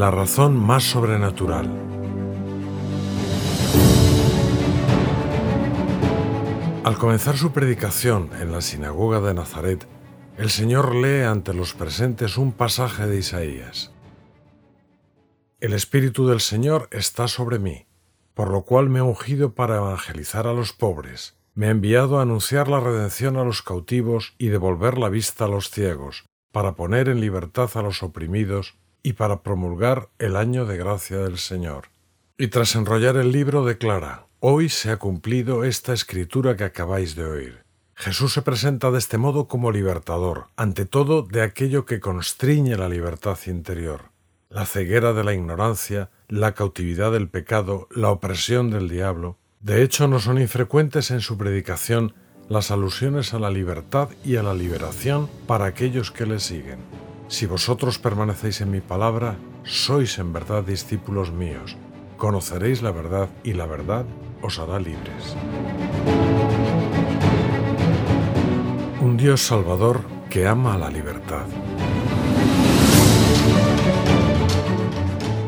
la razón más sobrenatural. Al comenzar su predicación en la sinagoga de Nazaret, el Señor lee ante los presentes un pasaje de Isaías. El Espíritu del Señor está sobre mí, por lo cual me ha ungido para evangelizar a los pobres, me ha enviado a anunciar la redención a los cautivos y devolver la vista a los ciegos, para poner en libertad a los oprimidos y para promulgar el año de gracia del Señor. Y tras enrollar el libro declara, Hoy se ha cumplido esta escritura que acabáis de oír. Jesús se presenta de este modo como libertador, ante todo de aquello que constriñe la libertad interior, la ceguera de la ignorancia, la cautividad del pecado, la opresión del diablo. De hecho, no son infrecuentes en su predicación las alusiones a la libertad y a la liberación para aquellos que le siguen. Si vosotros permanecéis en mi palabra, sois en verdad discípulos míos, conoceréis la verdad y la verdad os hará libres. Un Dios salvador que ama la libertad.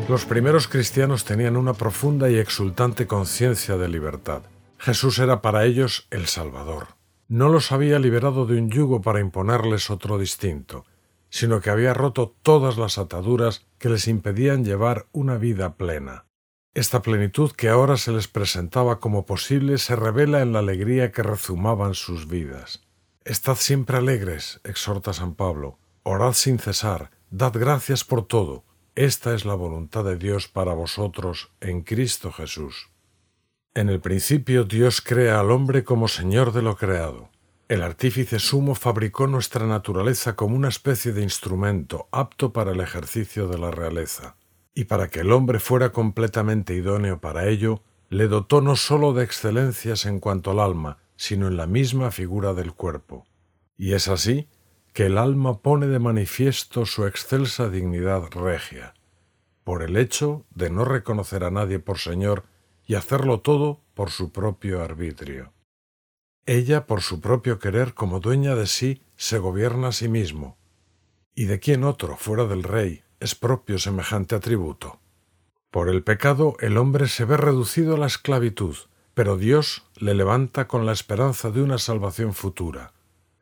Los primeros cristianos tenían una profunda y exultante conciencia de libertad. Jesús era para ellos el Salvador. No los había liberado de un yugo para imponerles otro distinto, sino que había roto todas las ataduras que les impedían llevar una vida plena. Esta plenitud que ahora se les presentaba como posible se revela en la alegría que rezumaban sus vidas. Estad siempre alegres, exhorta San Pablo, orad sin cesar, dad gracias por todo. Esta es la voluntad de Dios para vosotros en Cristo Jesús. En el principio Dios crea al hombre como Señor de lo creado. El artífice sumo fabricó nuestra naturaleza como una especie de instrumento apto para el ejercicio de la realeza y para que el hombre fuera completamente idóneo para ello, le dotó no sólo de excelencias en cuanto al alma, sino en la misma figura del cuerpo. Y es así que el alma pone de manifiesto su excelsa dignidad regia, por el hecho de no reconocer a nadie por Señor y hacerlo todo por su propio arbitrio. Ella, por su propio querer, como dueña de sí, se gobierna a sí mismo. ¿Y de quién otro, fuera del rey, es propio semejante atributo. Por el pecado el hombre se ve reducido a la esclavitud, pero Dios le levanta con la esperanza de una salvación futura.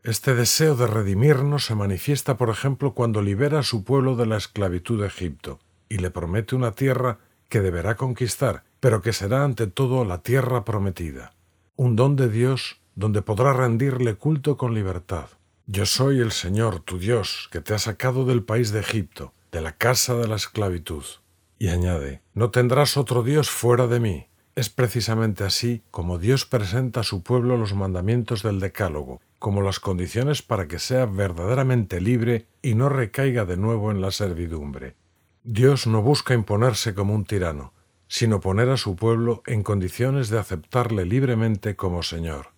Este deseo de redimirnos se manifiesta, por ejemplo, cuando libera a su pueblo de la esclavitud de Egipto y le promete una tierra que deberá conquistar, pero que será ante todo la tierra prometida, un don de Dios donde podrá rendirle culto con libertad. Yo soy el Señor, tu Dios, que te ha sacado del país de Egipto, de la casa de la esclavitud. Y añade, no tendrás otro Dios fuera de mí. Es precisamente así como Dios presenta a su pueblo los mandamientos del Decálogo, como las condiciones para que sea verdaderamente libre y no recaiga de nuevo en la servidumbre. Dios no busca imponerse como un tirano, sino poner a su pueblo en condiciones de aceptarle libremente como Señor.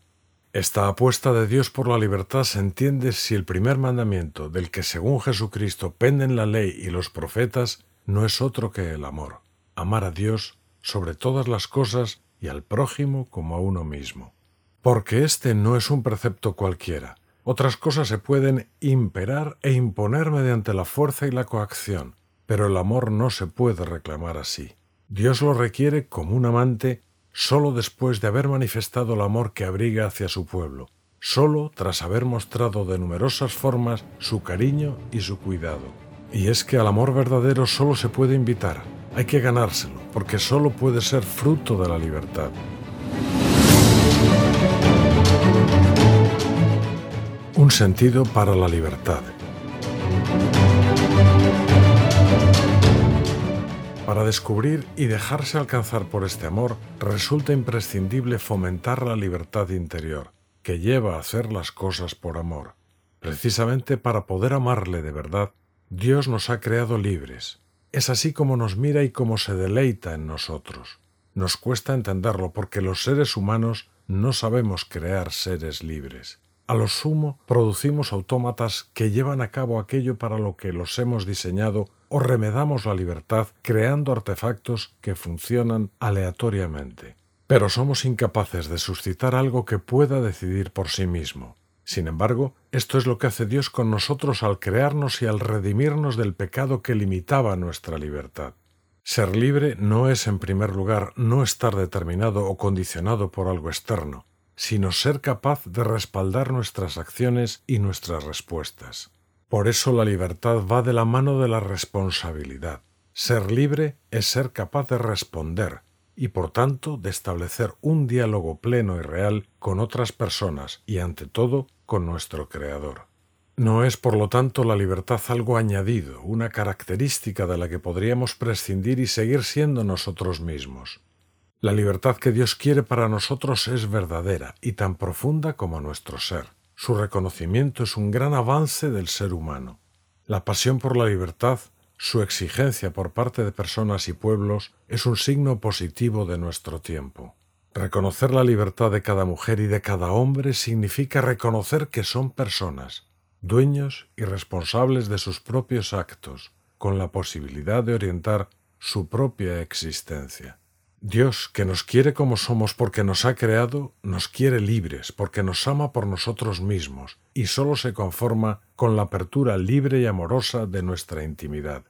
Esta apuesta de Dios por la libertad se entiende si el primer mandamiento, del que según Jesucristo penden la ley y los profetas, no es otro que el amor, amar a Dios sobre todas las cosas y al prójimo como a uno mismo. Porque este no es un precepto cualquiera. Otras cosas se pueden imperar e imponer mediante la fuerza y la coacción, pero el amor no se puede reclamar así. Dios lo requiere como un amante solo después de haber manifestado el amor que abriga hacia su pueblo, solo tras haber mostrado de numerosas formas su cariño y su cuidado. Y es que al amor verdadero solo se puede invitar, hay que ganárselo, porque solo puede ser fruto de la libertad. Un sentido para la libertad. Para descubrir y dejarse alcanzar por este amor, resulta imprescindible fomentar la libertad interior, que lleva a hacer las cosas por amor. Precisamente para poder amarle de verdad, Dios nos ha creado libres. Es así como nos mira y como se deleita en nosotros. Nos cuesta entenderlo porque los seres humanos no sabemos crear seres libres. A lo sumo, producimos autómatas que llevan a cabo aquello para lo que los hemos diseñado o remedamos la libertad creando artefactos que funcionan aleatoriamente. Pero somos incapaces de suscitar algo que pueda decidir por sí mismo. Sin embargo, esto es lo que hace Dios con nosotros al crearnos y al redimirnos del pecado que limitaba nuestra libertad. Ser libre no es, en primer lugar, no estar determinado o condicionado por algo externo, sino ser capaz de respaldar nuestras acciones y nuestras respuestas. Por eso la libertad va de la mano de la responsabilidad. Ser libre es ser capaz de responder y por tanto de establecer un diálogo pleno y real con otras personas y ante todo con nuestro Creador. No es, por lo tanto, la libertad algo añadido, una característica de la que podríamos prescindir y seguir siendo nosotros mismos. La libertad que Dios quiere para nosotros es verdadera y tan profunda como nuestro ser. Su reconocimiento es un gran avance del ser humano. La pasión por la libertad, su exigencia por parte de personas y pueblos, es un signo positivo de nuestro tiempo. Reconocer la libertad de cada mujer y de cada hombre significa reconocer que son personas, dueños y responsables de sus propios actos, con la posibilidad de orientar su propia existencia. Dios, que nos quiere como somos porque nos ha creado, nos quiere libres porque nos ama por nosotros mismos y solo se conforma con la apertura libre y amorosa de nuestra intimidad.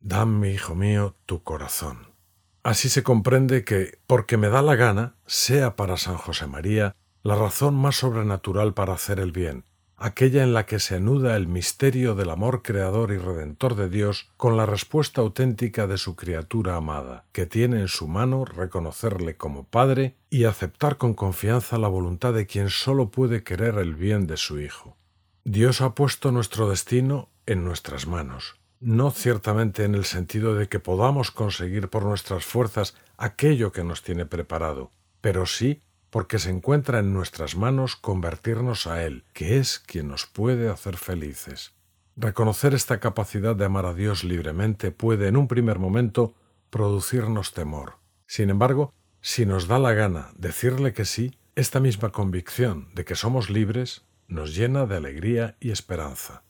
Dame, hijo mío, tu corazón. Así se comprende que, porque me da la gana, sea para San José María la razón más sobrenatural para hacer el bien, aquella en la que se anuda el misterio del amor creador y redentor de Dios con la respuesta auténtica de su criatura amada, que tiene en su mano reconocerle como Padre y aceptar con confianza la voluntad de quien sólo puede querer el bien de su Hijo. Dios ha puesto nuestro destino en nuestras manos, no ciertamente en el sentido de que podamos conseguir por nuestras fuerzas aquello que nos tiene preparado, pero sí porque se encuentra en nuestras manos convertirnos a Él, que es quien nos puede hacer felices. Reconocer esta capacidad de amar a Dios libremente puede en un primer momento producirnos temor. Sin embargo, si nos da la gana decirle que sí, esta misma convicción de que somos libres nos llena de alegría y esperanza.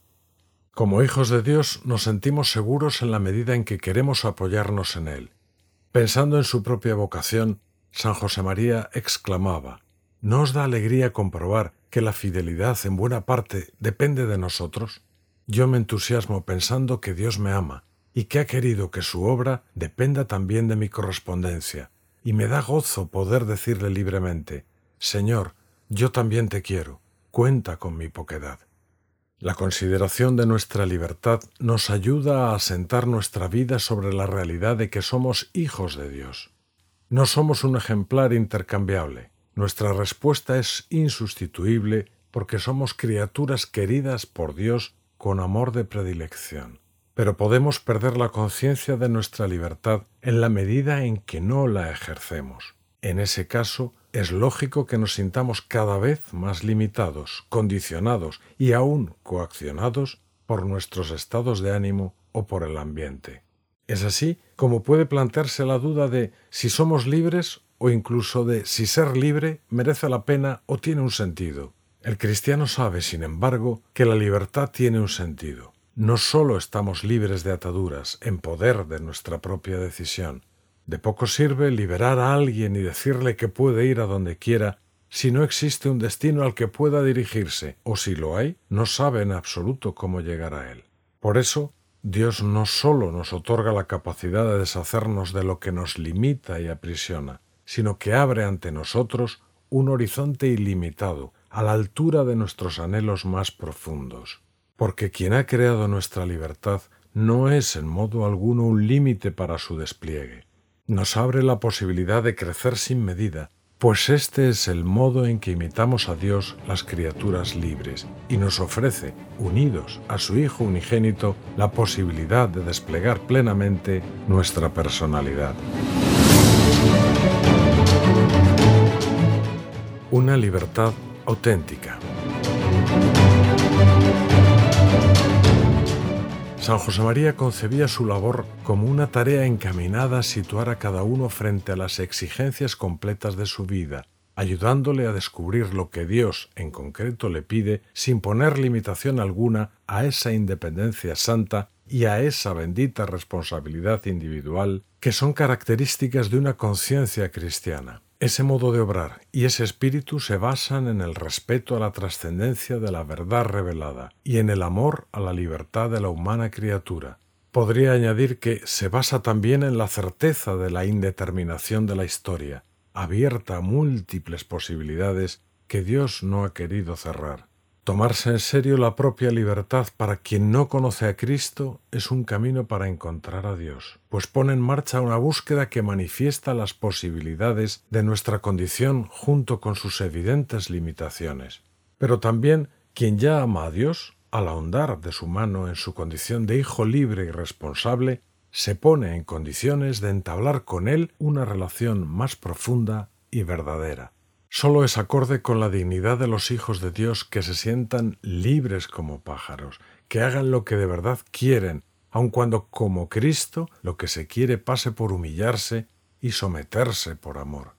Como hijos de Dios nos sentimos seguros en la medida en que queremos apoyarnos en Él. Pensando en su propia vocación, San José María exclamaba, ¿No os da alegría comprobar que la fidelidad en buena parte depende de nosotros? Yo me entusiasmo pensando que Dios me ama y que ha querido que su obra dependa también de mi correspondencia, y me da gozo poder decirle libremente, Señor, yo también te quiero, cuenta con mi poquedad. La consideración de nuestra libertad nos ayuda a asentar nuestra vida sobre la realidad de que somos hijos de Dios. No somos un ejemplar intercambiable. Nuestra respuesta es insustituible porque somos criaturas queridas por Dios con amor de predilección. Pero podemos perder la conciencia de nuestra libertad en la medida en que no la ejercemos. En ese caso, es lógico que nos sintamos cada vez más limitados, condicionados y aún coaccionados por nuestros estados de ánimo o por el ambiente. Es así como puede plantearse la duda de si somos libres o incluso de si ser libre merece la pena o tiene un sentido. El cristiano sabe, sin embargo, que la libertad tiene un sentido. No solo estamos libres de ataduras, en poder de nuestra propia decisión. De poco sirve liberar a alguien y decirle que puede ir a donde quiera si no existe un destino al que pueda dirigirse, o si lo hay, no sabe en absoluto cómo llegar a él. Por eso, Dios no sólo nos otorga la capacidad de deshacernos de lo que nos limita y aprisiona, sino que abre ante nosotros un horizonte ilimitado, a la altura de nuestros anhelos más profundos. Porque quien ha creado nuestra libertad no es en modo alguno un límite para su despliegue. Nos abre la posibilidad de crecer sin medida, pues este es el modo en que imitamos a Dios las criaturas libres y nos ofrece, unidos a su Hijo unigénito, la posibilidad de desplegar plenamente nuestra personalidad. Una libertad auténtica. San José María concebía su labor como una tarea encaminada a situar a cada uno frente a las exigencias completas de su vida, ayudándole a descubrir lo que Dios en concreto le pide sin poner limitación alguna a esa independencia santa y a esa bendita responsabilidad individual que son características de una conciencia cristiana. Ese modo de obrar y ese espíritu se basan en el respeto a la trascendencia de la verdad revelada y en el amor a la libertad de la humana criatura. Podría añadir que se basa también en la certeza de la indeterminación de la historia, abierta a múltiples posibilidades que Dios no ha querido cerrar. Tomarse en serio la propia libertad para quien no conoce a Cristo es un camino para encontrar a Dios, pues pone en marcha una búsqueda que manifiesta las posibilidades de nuestra condición junto con sus evidentes limitaciones. Pero también quien ya ama a Dios, al ahondar de su mano en su condición de hijo libre y responsable, se pone en condiciones de entablar con Él una relación más profunda y verdadera. Solo es acorde con la dignidad de los hijos de Dios que se sientan libres como pájaros, que hagan lo que de verdad quieren, aun cuando como Cristo lo que se quiere pase por humillarse y someterse por amor.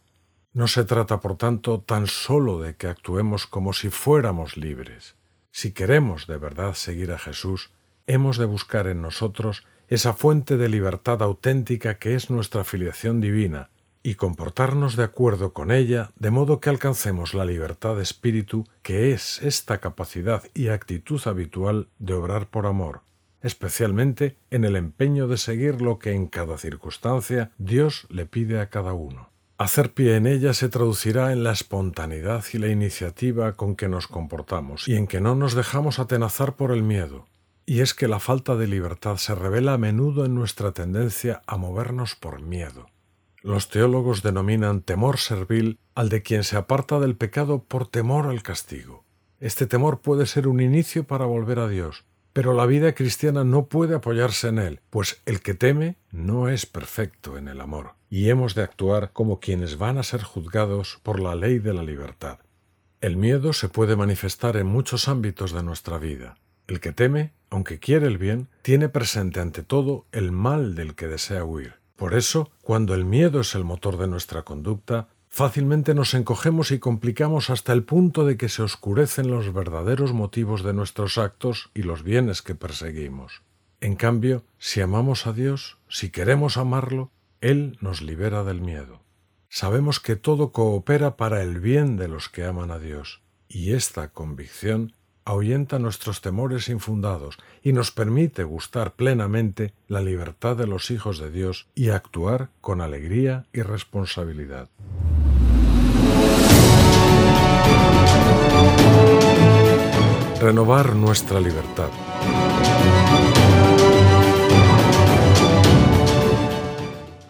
No se trata, por tanto, tan solo de que actuemos como si fuéramos libres. Si queremos de verdad seguir a Jesús, hemos de buscar en nosotros esa fuente de libertad auténtica que es nuestra filiación divina, y comportarnos de acuerdo con ella, de modo que alcancemos la libertad de espíritu, que es esta capacidad y actitud habitual de obrar por amor, especialmente en el empeño de seguir lo que en cada circunstancia Dios le pide a cada uno. Hacer pie en ella se traducirá en la espontaneidad y la iniciativa con que nos comportamos y en que no nos dejamos atenazar por el miedo. Y es que la falta de libertad se revela a menudo en nuestra tendencia a movernos por miedo. Los teólogos denominan temor servil al de quien se aparta del pecado por temor al castigo. Este temor puede ser un inicio para volver a Dios, pero la vida cristiana no puede apoyarse en él, pues el que teme no es perfecto en el amor, y hemos de actuar como quienes van a ser juzgados por la ley de la libertad. El miedo se puede manifestar en muchos ámbitos de nuestra vida. El que teme, aunque quiere el bien, tiene presente ante todo el mal del que desea huir. Por eso, cuando el miedo es el motor de nuestra conducta, fácilmente nos encogemos y complicamos hasta el punto de que se oscurecen los verdaderos motivos de nuestros actos y los bienes que perseguimos. En cambio, si amamos a Dios, si queremos amarlo, Él nos libera del miedo. Sabemos que todo coopera para el bien de los que aman a Dios, y esta convicción ahuyenta nuestros temores infundados y nos permite gustar plenamente la libertad de los hijos de Dios y actuar con alegría y responsabilidad. Renovar nuestra libertad.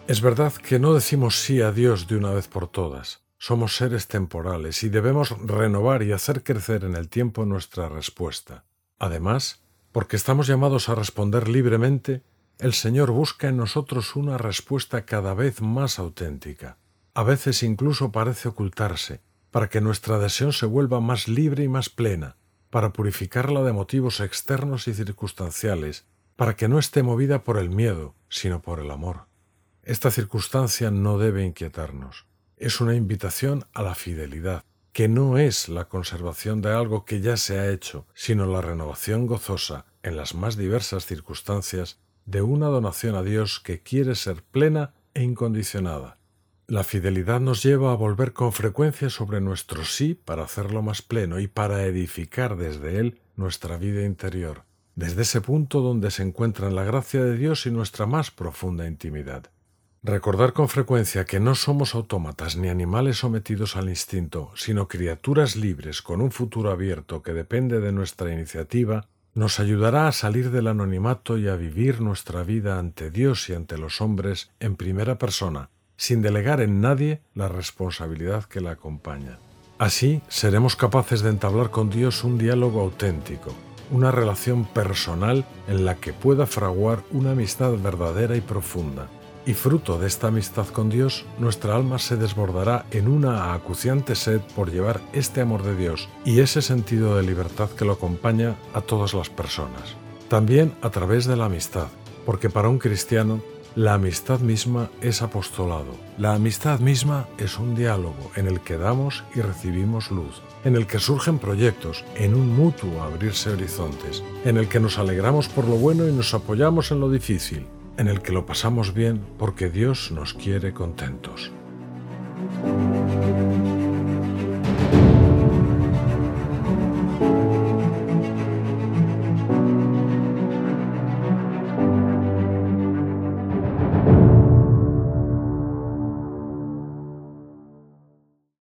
Es verdad que no decimos sí a Dios de una vez por todas, somos seres temporales y debemos renovar y hacer crecer en el tiempo nuestra respuesta. Además, porque estamos llamados a responder libremente, el Señor busca en nosotros una respuesta cada vez más auténtica. A veces incluso parece ocultarse, para que nuestra adhesión se vuelva más libre y más plena, para purificarla de motivos externos y circunstanciales, para que no esté movida por el miedo, sino por el amor. Esta circunstancia no debe inquietarnos es una invitación a la fidelidad, que no es la conservación de algo que ya se ha hecho, sino la renovación gozosa, en las más diversas circunstancias, de una donación a Dios que quiere ser plena e incondicionada. La fidelidad nos lleva a volver con frecuencia sobre nuestro sí para hacerlo más pleno y para edificar desde él nuestra vida interior, desde ese punto donde se encuentran la gracia de Dios y nuestra más profunda intimidad. Recordar con frecuencia que no somos autómatas ni animales sometidos al instinto, sino criaturas libres con un futuro abierto que depende de nuestra iniciativa, nos ayudará a salir del anonimato y a vivir nuestra vida ante Dios y ante los hombres en primera persona, sin delegar en nadie la responsabilidad que la acompaña. Así seremos capaces de entablar con Dios un diálogo auténtico, una relación personal en la que pueda fraguar una amistad verdadera y profunda y fruto de esta amistad con Dios, nuestra alma se desbordará en una acuciante sed por llevar este amor de Dios y ese sentido de libertad que lo acompaña a todas las personas. También a través de la amistad, porque para un cristiano la amistad misma es apostolado. La amistad misma es un diálogo en el que damos y recibimos luz, en el que surgen proyectos, en un mutuo abrirse horizontes, en el que nos alegramos por lo bueno y nos apoyamos en lo difícil, en el que lo pasamos bien porque Dios nos quiere contentos.